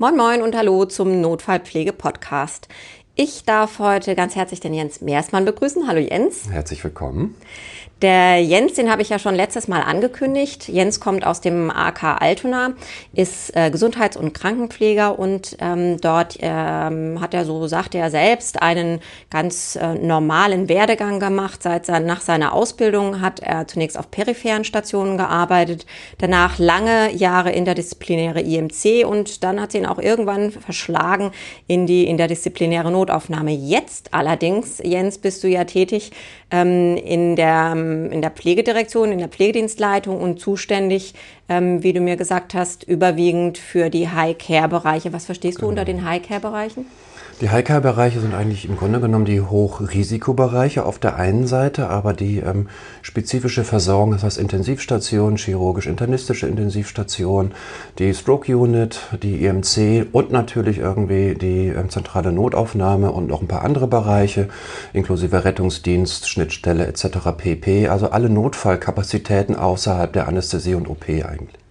Moin Moin und Hallo zum Notfallpflege-Podcast. Ich darf heute ganz herzlich den Jens Meersmann begrüßen. Hallo Jens. Herzlich willkommen. Der Jens, den habe ich ja schon letztes Mal angekündigt. Jens kommt aus dem AK Altona, ist äh, Gesundheits- und Krankenpfleger und ähm, dort ähm, hat er, so sagte er selbst, einen ganz äh, normalen Werdegang gemacht. Seit sein, nach seiner Ausbildung hat er zunächst auf peripheren Stationen gearbeitet, danach lange Jahre interdisziplinäre IMC und dann hat sie ihn auch irgendwann verschlagen in die interdisziplinäre Notaufnahme. Jetzt allerdings, Jens, bist du ja tätig ähm, in der ähm, in der Pflegedirektion, in der Pflegedienstleitung und zuständig, ähm, wie du mir gesagt hast, überwiegend für die High-Care-Bereiche. Was verstehst genau. du unter den High-Care-Bereichen? Die High-Care-Bereiche sind eigentlich im Grunde genommen die Hochrisikobereiche auf der einen Seite, aber die ähm, spezifische Versorgung, das heißt Intensivstation, chirurgisch-internistische Intensivstation, die Stroke-Unit, die IMC und natürlich irgendwie die ähm, zentrale Notaufnahme und noch ein paar andere Bereiche, inklusive Rettungsdienst, Schnittstelle etc. pp. Also alle Notfallkapazitäten außerhalb der Anästhesie und OP eigentlich.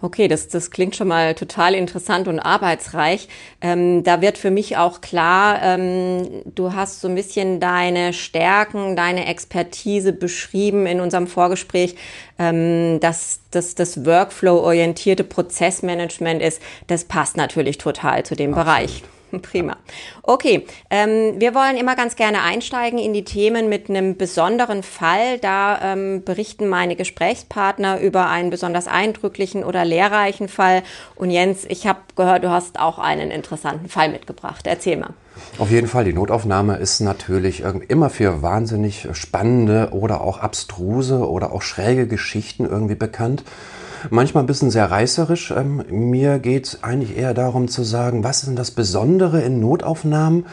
Okay, das, das klingt schon mal total interessant und arbeitsreich. Ähm, da wird für mich auch klar, ähm, du hast so ein bisschen deine Stärken, deine Expertise beschrieben in unserem Vorgespräch, ähm, dass das, das Workflow-orientierte Prozessmanagement ist. Das passt natürlich total zu dem Absolut. Bereich. Prima. Okay, ähm, wir wollen immer ganz gerne einsteigen in die Themen mit einem besonderen Fall. Da ähm, berichten meine Gesprächspartner über einen besonders eindrücklichen oder lehrreichen Fall. Und Jens, ich habe gehört, du hast auch einen interessanten Fall mitgebracht. Erzähl mal. Auf jeden Fall, die Notaufnahme ist natürlich immer für wahnsinnig spannende oder auch abstruse oder auch schräge Geschichten irgendwie bekannt manchmal ein bisschen sehr reißerisch. Ähm, mir geht es eigentlich eher darum zu sagen, was ist denn das Besondere in Notaufnahmen,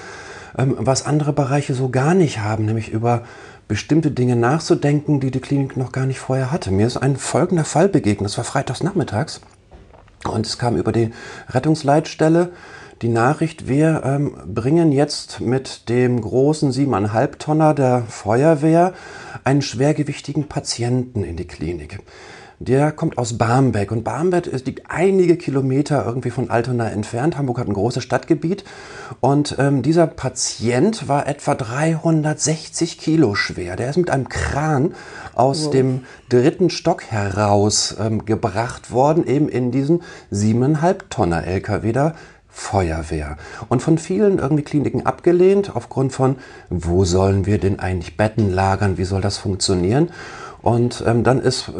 ähm, was andere Bereiche so gar nicht haben, nämlich über bestimmte Dinge nachzudenken, die die Klinik noch gar nicht vorher hatte. Mir ist ein folgender Fall begegnet, das war freitags nachmittags und es kam über die Rettungsleitstelle die Nachricht, wir ähm, bringen jetzt mit dem großen 7,5 Tonner der Feuerwehr einen schwergewichtigen Patienten in die Klinik der kommt aus Barmbek. Und Barmbek liegt einige Kilometer irgendwie von Altona entfernt. Hamburg hat ein großes Stadtgebiet. Und ähm, dieser Patient war etwa 360 Kilo schwer. Der ist mit einem Kran aus wow. dem dritten Stock heraus ähm, gebracht worden, eben in diesen siebeneinhalb Tonner LKW da Feuerwehr. Und von vielen irgendwie Kliniken abgelehnt, aufgrund von, wo sollen wir denn eigentlich Betten lagern, wie soll das funktionieren? Und ähm, dann ist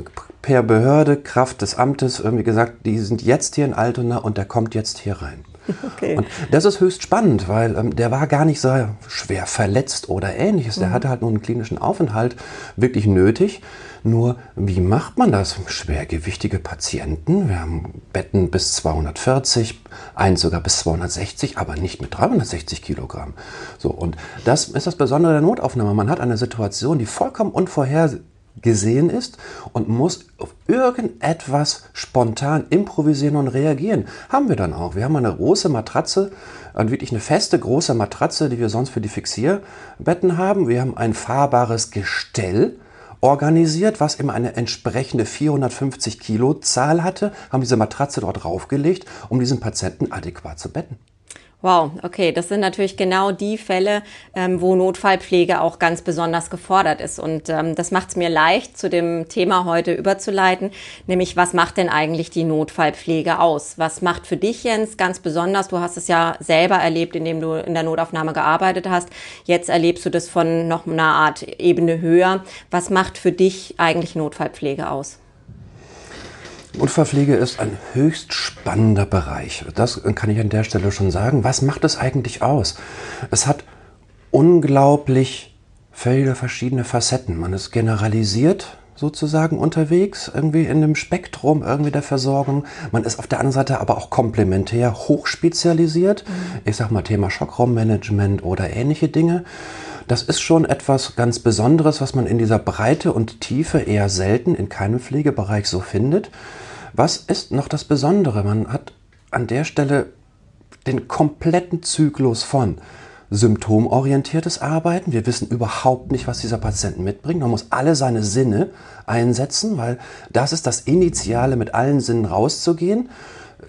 per Behörde, Kraft des Amtes irgendwie gesagt, die sind jetzt hier in Altona und der kommt jetzt hier rein. Okay. Und das ist höchst spannend, weil ähm, der war gar nicht so schwer verletzt oder ähnliches. Der mhm. hatte halt nur einen klinischen Aufenthalt wirklich nötig. Nur, wie macht man das? Schwergewichtige Patienten, wir haben Betten bis 240, eins sogar bis 260, aber nicht mit 360 Kilogramm. So, und das ist das Besondere der Notaufnahme. Man hat eine Situation, die vollkommen unvorhersehbar gesehen ist und muss auf irgendetwas spontan improvisieren und reagieren. Haben wir dann auch. Wir haben eine große Matratze, wirklich eine feste große Matratze, die wir sonst für die Fixierbetten haben. Wir haben ein fahrbares Gestell organisiert, was immer eine entsprechende 450 Kilo Zahl hatte, haben diese Matratze dort draufgelegt, um diesen Patienten adäquat zu betten. Wow, okay, das sind natürlich genau die Fälle, ähm, wo Notfallpflege auch ganz besonders gefordert ist. Und ähm, das macht es mir leicht, zu dem Thema heute überzuleiten, nämlich was macht denn eigentlich die Notfallpflege aus? Was macht für dich, Jens, ganz besonders? Du hast es ja selber erlebt, indem du in der Notaufnahme gearbeitet hast. Jetzt erlebst du das von noch einer Art Ebene höher. Was macht für dich eigentlich Notfallpflege aus? Unfallpflege ist ein höchst spannender Bereich. Das kann ich an der Stelle schon sagen. Was macht es eigentlich aus? Es hat unglaublich viele verschiedene Facetten. Man ist generalisiert sozusagen unterwegs, irgendwie in dem Spektrum irgendwie der Versorgung. Man ist auf der anderen Seite aber auch komplementär hochspezialisiert. Mhm. Ich sag mal Thema Schockraummanagement oder ähnliche Dinge. Das ist schon etwas ganz Besonderes, was man in dieser Breite und Tiefe eher selten in keinem Pflegebereich so findet. Was ist noch das Besondere? Man hat an der Stelle den kompletten Zyklus von symptomorientiertes Arbeiten. Wir wissen überhaupt nicht, was dieser Patient mitbringt. Man muss alle seine Sinne einsetzen, weil das ist das Initiale, mit allen Sinnen rauszugehen.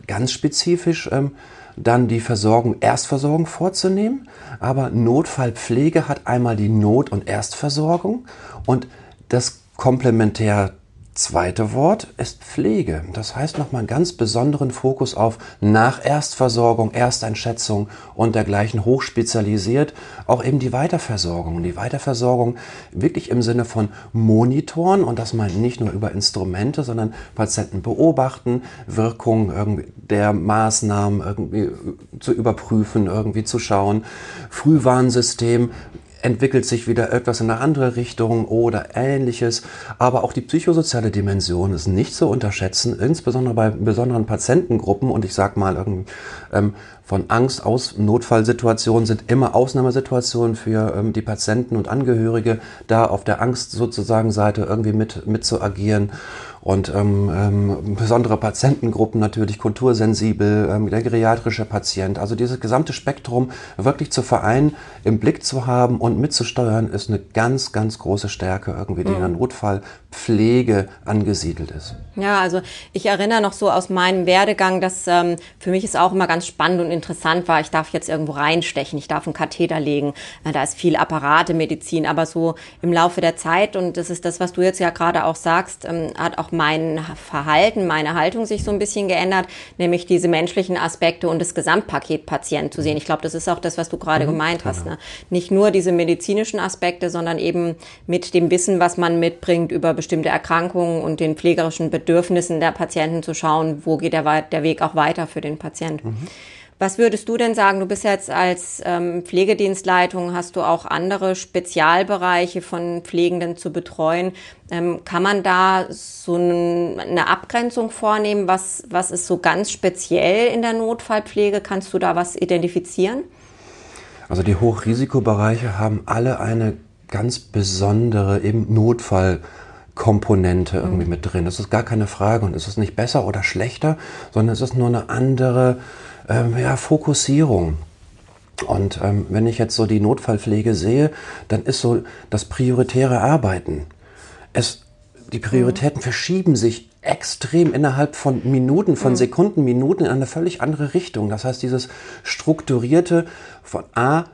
ganz spezifisch ähm, dann die Versorgung, Erstversorgung vorzunehmen. Aber Notfallpflege hat einmal die Not- und Erstversorgung und das komplementär zweite Wort ist Pflege. Das heißt nochmal einen ganz besonderen Fokus auf Nacherstversorgung, Ersteinschätzung und dergleichen hochspezialisiert. Auch eben die Weiterversorgung. Die Weiterversorgung wirklich im Sinne von Monitoren und das meint nicht nur über Instrumente, sondern Patienten beobachten, Wirkung der Maßnahmen irgendwie zu überprüfen, irgendwie zu schauen. Frühwarnsystem, entwickelt sich wieder etwas in eine andere Richtung oder ähnliches. Aber auch die psychosoziale Dimension ist nicht zu unterschätzen, insbesondere bei besonderen Patientengruppen. Und ich sage mal, ähm, von Angst aus Notfallsituationen sind immer Ausnahmesituationen für ähm, die Patienten und Angehörige, da auf der Angst sozusagen Seite irgendwie mit, mit zu agieren und ähm, ähm, besondere Patientengruppen natürlich, kultursensibel, ähm, der geriatrische Patient. Also dieses gesamte Spektrum wirklich zu vereinen, im Blick zu haben und mitzusteuern, ist eine ganz, ganz große Stärke irgendwie, die mhm. in der mhm. Notfallpflege angesiedelt ist. Ja, also ich erinnere noch so aus meinem Werdegang, dass ähm, für mich es auch immer ganz spannend und interessant war. Ich darf jetzt irgendwo reinstechen, ich darf einen Katheter legen. Äh, da ist viel Apparate, Medizin, aber so im Laufe der Zeit und das ist das, was du jetzt ja gerade auch sagst, ähm, hat auch mein Verhalten, meine Haltung sich so ein bisschen geändert, nämlich diese menschlichen Aspekte und das Gesamtpaket Patient zu sehen. Ich glaube, das ist auch das, was du gerade mhm, gemeint hast. Genau. Ne? Nicht nur diese medizinischen Aspekte, sondern eben mit dem Wissen, was man mitbringt über bestimmte Erkrankungen und den pflegerischen Bedürfnissen der Patienten zu schauen, wo geht der, der Weg auch weiter für den Patienten. Mhm. Was würdest du denn sagen? Du bist jetzt als ähm, Pflegedienstleitung, hast du auch andere Spezialbereiche von Pflegenden zu betreuen. Ähm, kann man da so eine Abgrenzung vornehmen? Was, was ist so ganz speziell in der Notfallpflege? Kannst du da was identifizieren? Also die Hochrisikobereiche haben alle eine ganz besondere eben Notfallkomponente irgendwie mhm. mit drin. Das ist gar keine Frage und es ist nicht besser oder schlechter, sondern es ist nur eine andere ähm, ja, Fokussierung. Und ähm, wenn ich jetzt so die Notfallpflege sehe, dann ist so das prioritäre Arbeiten. Es, die Prioritäten mhm. verschieben sich extrem innerhalb von Minuten, von mhm. Sekunden, Minuten in eine völlig andere Richtung. Das heißt, dieses strukturierte von A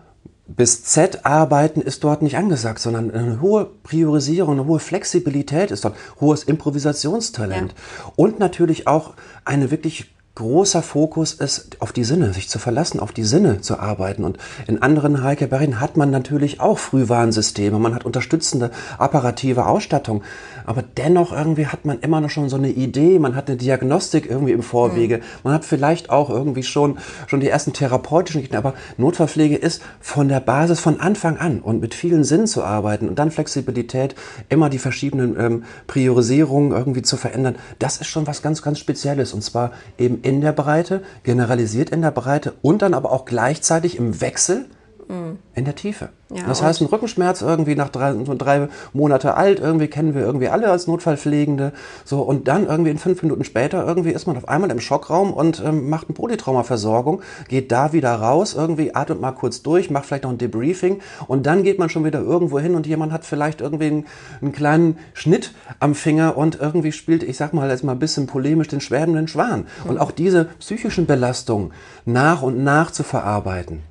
bis Z arbeiten ist dort nicht angesagt, sondern eine hohe Priorisierung, eine hohe Flexibilität ist dort, hohes Improvisationstalent ja. und natürlich auch eine wirklich großer Fokus ist, auf die Sinne, sich zu verlassen, auf die Sinne zu arbeiten. Und in anderen Heilkebereichen hat man natürlich auch Frühwarnsysteme, man hat unterstützende apparative Ausstattung. Aber dennoch irgendwie hat man immer noch schon so eine Idee, man hat eine Diagnostik irgendwie im Vorwege, mhm. man hat vielleicht auch irgendwie schon, schon die ersten therapeutischen Gegner. Aber Notfallpflege ist von der Basis von Anfang an und mit vielen Sinnen zu arbeiten und dann Flexibilität, immer die verschiedenen ähm, Priorisierungen irgendwie zu verändern. Das ist schon was ganz, ganz Spezielles. Und zwar eben in der Breite, generalisiert in der Breite und dann aber auch gleichzeitig im Wechsel mhm. in der Tiefe. Ja, das heißt, ein Rückenschmerz irgendwie nach drei, so drei Monate alt, irgendwie kennen wir irgendwie alle als Notfallpflegende. So, und dann irgendwie in fünf Minuten später irgendwie ist man auf einmal im Schockraum und ähm, macht eine Polytraumaversorgung, geht da wieder raus, irgendwie atmet mal kurz durch, macht vielleicht noch ein Debriefing und dann geht man schon wieder irgendwo hin und jemand hat vielleicht irgendwie einen, einen kleinen Schnitt am Finger und irgendwie spielt, ich sag mal jetzt mal ein bisschen polemisch, den schwebenden Schwan. Mhm. Und auch diese psychischen Belastungen nach und nach zu verarbeiten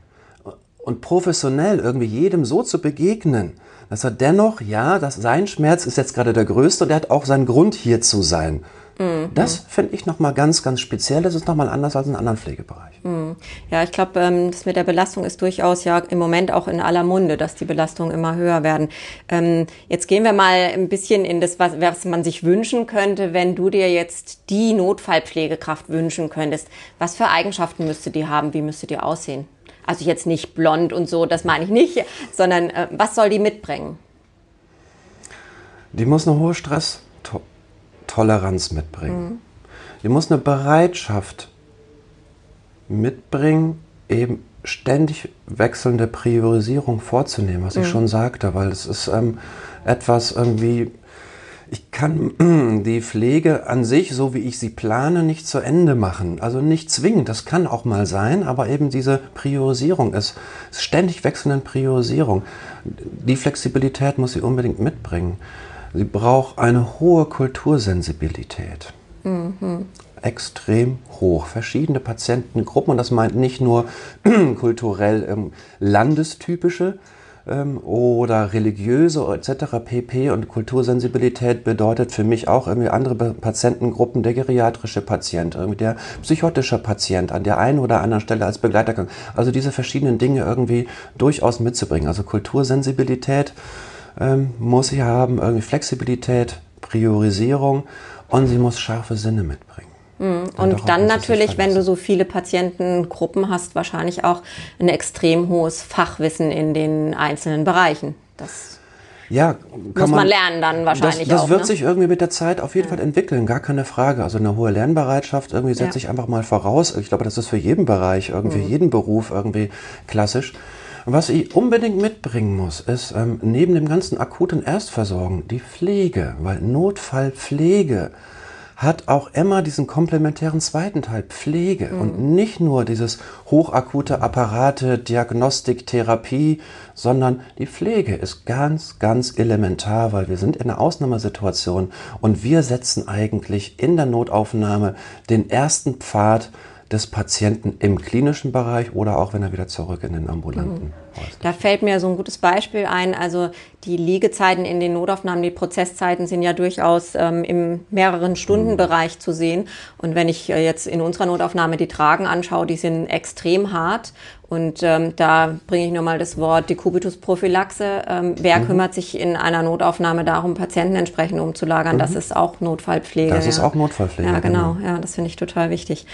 und professionell irgendwie jedem so zu begegnen, dass er dennoch, ja, dass sein Schmerz ist jetzt gerade der größte und er hat auch seinen Grund hier zu sein. Mhm. Das finde ich nochmal ganz, ganz speziell. Das ist nochmal anders als in anderen Pflegebereichen. Mhm. Ja, ich glaube, ähm, das mit der Belastung ist durchaus ja im Moment auch in aller Munde, dass die Belastungen immer höher werden. Ähm, jetzt gehen wir mal ein bisschen in das, was, was man sich wünschen könnte, wenn du dir jetzt die Notfallpflegekraft wünschen könntest. Was für Eigenschaften müsste die haben? Wie müsste die aussehen? Also jetzt nicht blond und so, das meine ich nicht, sondern äh, was soll die mitbringen? Die muss eine hohe Stresstoleranz mitbringen. Mhm. Die muss eine Bereitschaft mitbringen, eben ständig wechselnde Priorisierung vorzunehmen, was mhm. ich schon sagte, weil es ist ähm, etwas irgendwie kann die Pflege an sich, so wie ich sie plane, nicht zu Ende machen. Also nicht zwingend, das kann auch mal sein, aber eben diese Priorisierung ist, ist ständig wechselnde Priorisierung. Die Flexibilität muss sie unbedingt mitbringen. Sie braucht eine hohe Kultursensibilität. Mhm. Extrem hoch. Verschiedene Patientengruppen und das meint nicht nur kulturell ähm, landestypische ähm, oder religiöse etc. pp. Und Kultursensibilität bedeutet für mich auch irgendwie andere Patientengruppen, der geriatrische Patient, irgendwie der psychotische Patient an der einen oder anderen Stelle als Begleiter. Also diese verschiedenen Dinge irgendwie durchaus mitzubringen. Also Kultursensibilität ähm, muss sie haben, irgendwie Flexibilität, Priorisierung und sie muss scharfe Sinne mitbringen. Mhm. Und dann natürlich, wenn du so viele Patientengruppen hast, wahrscheinlich auch ein extrem hohes Fachwissen in den einzelnen Bereichen. Das ja, muss man, man, lernen dann wahrscheinlich das, das auch. wird ne? sich irgendwie mit der Zeit auf jeden ja. Fall entwickeln, gar keine Frage. Also eine hohe Lernbereitschaft irgendwie setze ja. ich einfach mal voraus. Ich glaube, das ist für jeden Bereich, irgendwie mhm. jeden Beruf irgendwie klassisch. Was ich unbedingt mitbringen muss, ist ähm, neben dem ganzen akuten Erstversorgen die Pflege, weil Notfallpflege hat auch immer diesen komplementären zweiten Teil Pflege mhm. und nicht nur dieses hochakute Apparate, Diagnostik, Therapie, sondern die Pflege ist ganz, ganz elementar, weil wir sind in einer Ausnahmesituation und wir setzen eigentlich in der Notaufnahme den ersten Pfad des Patienten im klinischen Bereich oder auch wenn er wieder zurück in den ambulanten. Mhm. Da fällt mir so ein gutes Beispiel ein. Also die Liegezeiten in den Notaufnahmen, die Prozesszeiten sind ja durchaus ähm, im mehreren Stundenbereich mhm. zu sehen. Und wenn ich äh, jetzt in unserer Notaufnahme die Tragen anschaue, die sind extrem hart. Und ähm, da bringe ich nochmal das Wort Dekubitusprophylaxe. Ähm, wer mhm. kümmert sich in einer Notaufnahme darum, Patienten entsprechend umzulagern? Mhm. Das ist auch Notfallpflege. Das ist auch Notfallpflege. Ja, genau. genau. Ja, das finde ich total wichtig.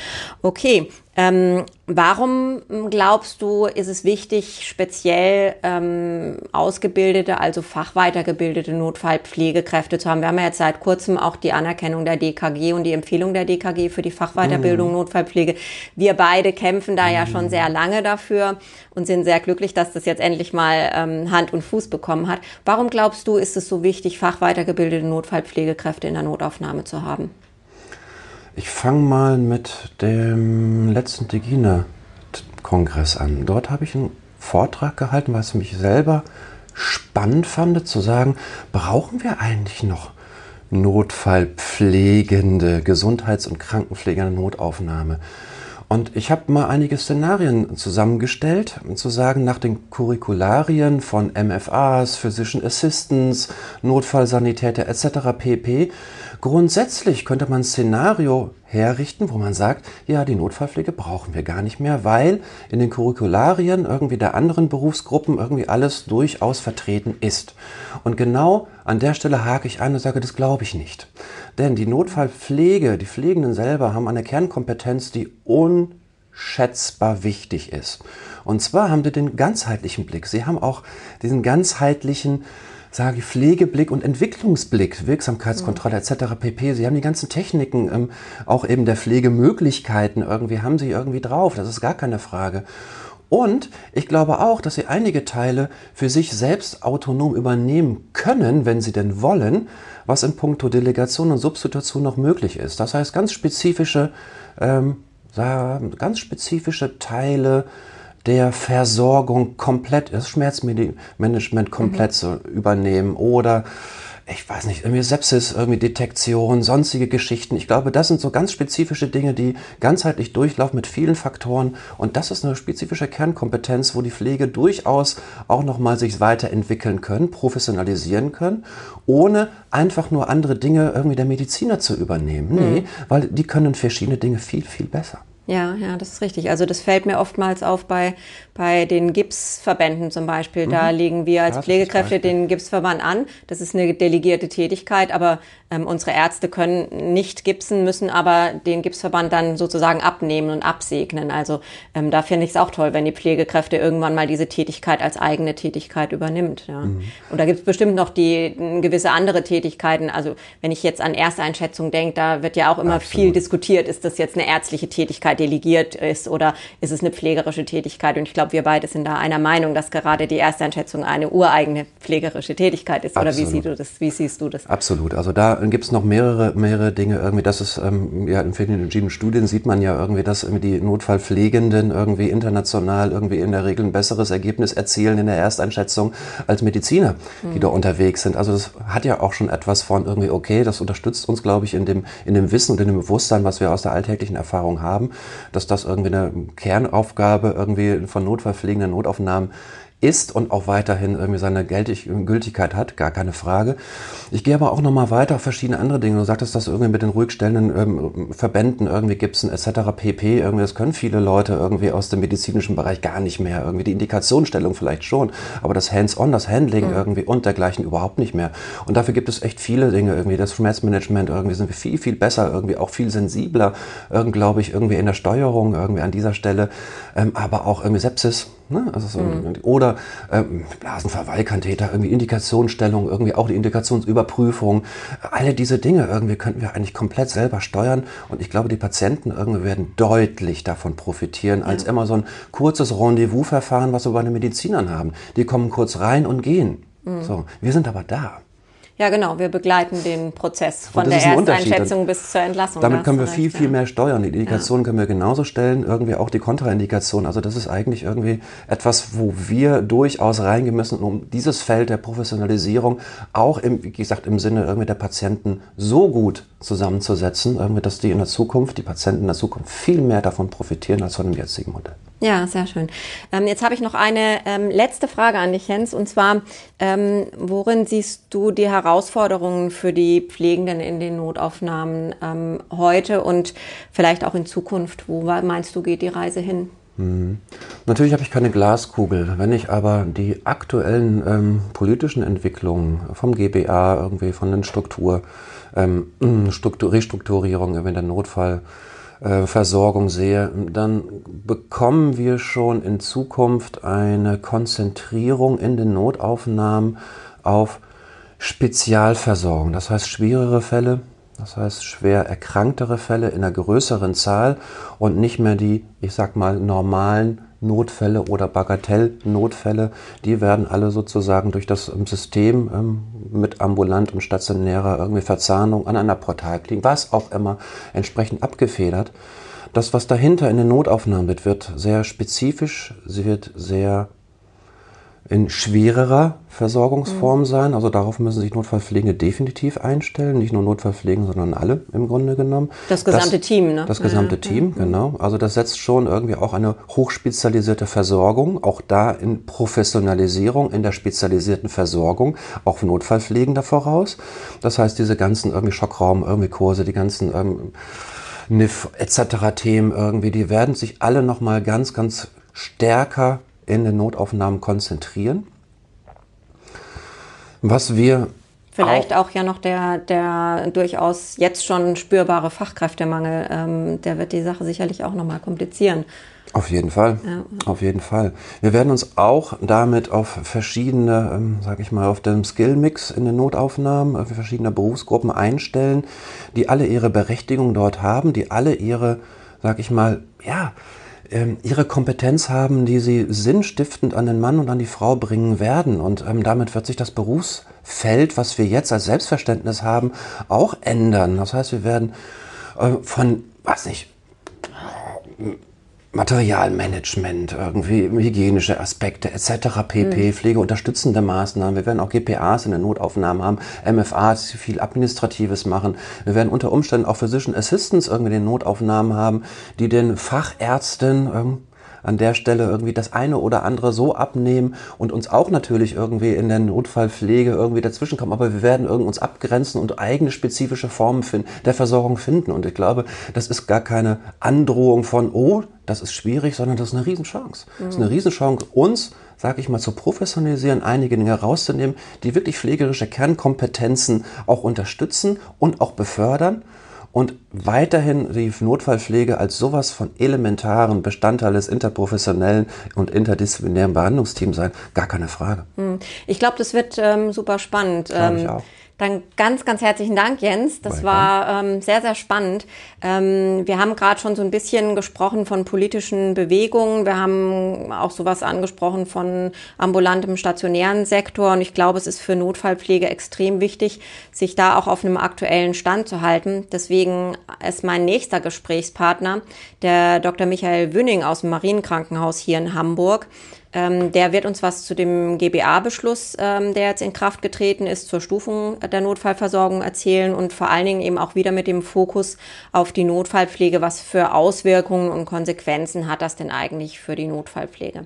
Okay, ähm, warum glaubst du, ist es wichtig, speziell ähm, ausgebildete, also fachweitergebildete Notfallpflegekräfte zu haben? Wir haben ja jetzt seit kurzem auch die Anerkennung der DKG und die Empfehlung der DKG für die Fachweiterbildung mhm. Notfallpflege. Wir beide kämpfen da mhm. ja schon sehr lange dafür und sind sehr glücklich, dass das jetzt endlich mal ähm, Hand und Fuß bekommen hat. Warum glaubst du, ist es so wichtig, fachweitergebildete Notfallpflegekräfte in der Notaufnahme zu haben? Ich fange mal mit dem letzten Degina-Kongress an. Dort habe ich einen Vortrag gehalten, was mich selber spannend fand, zu sagen, brauchen wir eigentlich noch Notfallpflegende, Gesundheits- und der Notaufnahme? Und ich habe mal einige Szenarien zusammengestellt, um zu sagen, nach den Curricularien von MFAs, Physician Assistants, Notfallsanitäter etc. pp. Grundsätzlich könnte man Szenario herrichten, wo man sagt, ja, die Notfallpflege brauchen wir gar nicht mehr, weil in den Curricularien irgendwie der anderen Berufsgruppen irgendwie alles durchaus vertreten ist. Und genau an der Stelle hake ich ein und sage, das glaube ich nicht. Denn die Notfallpflege, die Pflegenden selber haben eine Kernkompetenz, die unschätzbar wichtig ist. Und zwar haben sie den ganzheitlichen Blick. Sie haben auch diesen ganzheitlichen sage Pflegeblick und Entwicklungsblick, Wirksamkeitskontrolle etc. pp. Sie haben die ganzen Techniken, ähm, auch eben der Pflegemöglichkeiten irgendwie, haben sie irgendwie drauf. Das ist gar keine Frage. Und ich glaube auch, dass sie einige Teile für sich selbst autonom übernehmen können, wenn sie denn wollen, was in puncto Delegation und Substitution noch möglich ist. Das heißt, ganz spezifische, ähm, ganz spezifische Teile der Versorgung komplett, das Schmerzmanagement komplett mhm. zu übernehmen oder ich weiß nicht, irgendwie Sepsis, irgendwie Detektion, sonstige Geschichten. Ich glaube, das sind so ganz spezifische Dinge, die ganzheitlich durchlaufen mit vielen Faktoren. Und das ist eine spezifische Kernkompetenz, wo die Pflege durchaus auch nochmal sich weiterentwickeln können, professionalisieren können, ohne einfach nur andere Dinge irgendwie der Mediziner zu übernehmen. Nee, mhm. weil die können verschiedene Dinge viel, viel besser. Ja, ja, das ist richtig. Also das fällt mir oftmals auf bei, bei den Gipsverbänden zum Beispiel. Mhm. Da legen wir als ja, Pflegekräfte den Gipsverband an. Das ist eine delegierte Tätigkeit, aber ähm, unsere Ärzte können nicht gipsen, müssen aber den Gipsverband dann sozusagen abnehmen und absegnen. Also ähm, da finde ich es auch toll, wenn die Pflegekräfte irgendwann mal diese Tätigkeit als eigene Tätigkeit übernimmt. Ja. Mhm. Und da gibt es bestimmt noch die gewisse andere Tätigkeiten. Also wenn ich jetzt an Ersteinschätzung denke, da wird ja auch immer Absolut. viel diskutiert, ist das jetzt eine ärztliche Tätigkeit? Tätigkeit delegiert ist oder ist es eine pflegerische Tätigkeit? Und ich glaube, wir beide sind da einer Meinung, dass gerade die Ersteinschätzung eine ureigene pflegerische Tätigkeit ist. Absolut. Oder wie siehst du das? Wie siehst du das? Absolut. Also da gibt es noch mehrere, mehrere Dinge irgendwie. Das ist ähm, ja in vielen Studien sieht man ja irgendwie, dass irgendwie die Notfallpflegenden irgendwie international irgendwie in der Regel ein besseres Ergebnis erzielen in der Ersteinschätzung als Mediziner, die mhm. da unterwegs sind. Also das hat ja auch schon etwas von irgendwie okay, das unterstützt uns, glaube ich, in dem in dem Wissen und in dem Bewusstsein, was wir aus der alltäglichen Erfahrung haben, dass das irgendwie eine Kernaufgabe irgendwie von Notfallpflegenden Notaufnahmen ist und auch weiterhin irgendwie seine Gültigkeit hat, gar keine Frage. Ich gehe aber auch nochmal weiter auf verschiedene andere Dinge. Du sagtest, dass irgendwie mit den ruhig stellenden ähm, Verbänden irgendwie Gibson etc. pp. Irgendwie, das können viele Leute irgendwie aus dem medizinischen Bereich gar nicht mehr. Irgendwie die Indikationsstellung vielleicht schon, aber das Hands-on, das Handling mhm. irgendwie und dergleichen überhaupt nicht mehr. Und dafür gibt es echt viele Dinge irgendwie. Das Schmerzmanagement irgendwie sind wir viel, viel besser, irgendwie auch viel sensibler, glaube ich, irgendwie in der Steuerung irgendwie an dieser Stelle. Ähm, aber auch irgendwie Sepsis Ne? Also so, mhm. Oder ähm, Blasenverweilkatheter, irgendwie Indikationsstellung, irgendwie auch die Indikationsüberprüfung. Alle diese Dinge irgendwie könnten wir eigentlich komplett selber steuern. Und ich glaube, die Patienten irgendwie werden deutlich davon profitieren, ja. als immer so ein kurzes Rendezvous-Verfahren, was wir bei den Medizinern haben. Die kommen kurz rein und gehen. Mhm. So, wir sind aber da. Ja, genau. Wir begleiten den Prozess von der Ersteinschätzung bis zur Entlassung. Damit können wir viel, viel mehr steuern. Die Indikationen ja. können wir genauso stellen, irgendwie auch die Kontraindikation. Also das ist eigentlich irgendwie etwas, wo wir durchaus reingehen müssen, um dieses Feld der Professionalisierung auch im, wie gesagt, im Sinne irgendwie der Patienten so gut zusammenzusetzen, irgendwie, dass die in der Zukunft, die Patienten in der Zukunft viel mehr davon profitieren als von dem jetzigen Modell. Ja, sehr schön. Ähm, jetzt habe ich noch eine ähm, letzte Frage an dich, Jens, und zwar, ähm, worin siehst du die Herausforderungen für die Pflegenden in den Notaufnahmen ähm, heute und vielleicht auch in Zukunft? Wo meinst du, geht die Reise hin? Mhm. Natürlich habe ich keine Glaskugel. Wenn ich aber die aktuellen ähm, politischen Entwicklungen vom GBA, irgendwie von den Struktur, ähm, Struktur Restrukturierung, wenn der Notfall äh, Versorgung sehe, dann bekommen wir schon in Zukunft eine Konzentrierung in den Notaufnahmen auf Spezialversorgung. Das heißt schwerere Fälle, das heißt schwer erkranktere Fälle in einer größeren Zahl und nicht mehr die, ich sag mal, normalen Notfälle oder Bagatellnotfälle, die werden alle sozusagen durch das System ähm, mit ambulant und stationärer irgendwie Verzahnung an einer Portalklinik, was auch immer, entsprechend abgefedert. Das, was dahinter in den Notaufnahmen wird, wird sehr spezifisch, sie wird sehr in schwererer Versorgungsform mhm. sein. Also darauf müssen sich Notfallpflegende definitiv einstellen. Nicht nur Notfallpflegen, sondern alle im Grunde genommen. Das gesamte das, Team, ne? Das gesamte ja, Team, ja. genau. Also das setzt schon irgendwie auch eine hochspezialisierte Versorgung, auch da in Professionalisierung, in der spezialisierten Versorgung, auch Notfallpflegender voraus. Das heißt, diese ganzen irgendwie Schockraum, irgendwie Kurse, die ganzen ähm, NIF etc. Themen irgendwie, die werden sich alle nochmal ganz, ganz stärker in den Notaufnahmen konzentrieren. Was wir Vielleicht auch, auch, ja noch der, der durchaus jetzt schon spürbare Fachkräftemangel, ähm, der wird die Sache sicherlich auch nochmal komplizieren. Auf jeden Fall, ja. auf jeden Fall. Wir werden uns auch damit auf verschiedene, ähm, sage ich mal, auf dem Skillmix in den Notaufnahmen, auf verschiedene Berufsgruppen einstellen, die alle ihre Berechtigung dort haben, die alle ihre, sage ich mal, ja, ähm, ihre Kompetenz haben, die sie sinnstiftend an den Mann und an die Frau bringen werden. Und ähm, damit wird sich das Berufsfeld, was wir jetzt als Selbstverständnis haben, auch ändern. Das heißt, wir werden äh, von, was nicht, Materialmanagement, irgendwie hygienische Aspekte etc. pp, mhm. pflegeunterstützende Maßnahmen. Wir werden auch GPAs in der Notaufnahme haben, MFAs, viel Administratives machen. Wir werden unter Umständen auch Physician Assistants irgendwie in den Notaufnahmen haben, die den Fachärzten ähm, an der Stelle irgendwie das eine oder andere so abnehmen und uns auch natürlich irgendwie in der Notfallpflege irgendwie dazwischen kommen. Aber wir werden uns abgrenzen und eigene spezifische Formen der Versorgung finden. Und ich glaube, das ist gar keine Androhung von, oh, das ist schwierig, sondern das ist eine Riesenchance. Mhm. Das ist eine Riesenchance, uns, sage ich mal, zu professionalisieren, einige Dinge rauszunehmen, die wirklich pflegerische Kernkompetenzen auch unterstützen und auch befördern und weiterhin die Notfallpflege als sowas von elementaren Bestandteil des interprofessionellen und interdisziplinären Behandlungsteams sein, gar keine Frage. Hm. Ich glaube, das wird ähm, super spannend. Ähm, ich auch. Dann ganz, ganz herzlichen Dank, Jens. Das Welcome. war ähm, sehr, sehr spannend. Ähm, wir haben gerade schon so ein bisschen gesprochen von politischen Bewegungen. Wir haben auch sowas angesprochen von ambulantem stationären Sektor. Und ich glaube, es ist für Notfallpflege extrem wichtig, sich da auch auf einem aktuellen Stand zu halten. Deswegen ist mein nächster Gesprächspartner der Dr. Michael Wünning aus dem Marienkrankenhaus hier in Hamburg. Ähm, der wird uns was zu dem GBA-Beschluss, ähm, der jetzt in Kraft getreten ist, zur Stufung der Notfallversorgung erzählen und vor allen Dingen eben auch wieder mit dem Fokus auf die Notfallpflege. Was für Auswirkungen und Konsequenzen hat das denn eigentlich für die Notfallpflege?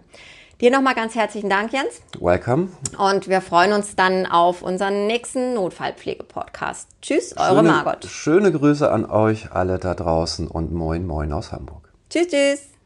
Dir nochmal ganz herzlichen Dank, Jens. Welcome. Und wir freuen uns dann auf unseren nächsten Notfallpflege-Podcast. Tschüss, eure schöne, Margot. Schöne Grüße an euch alle da draußen und moin moin aus Hamburg. Tschüss, tschüss.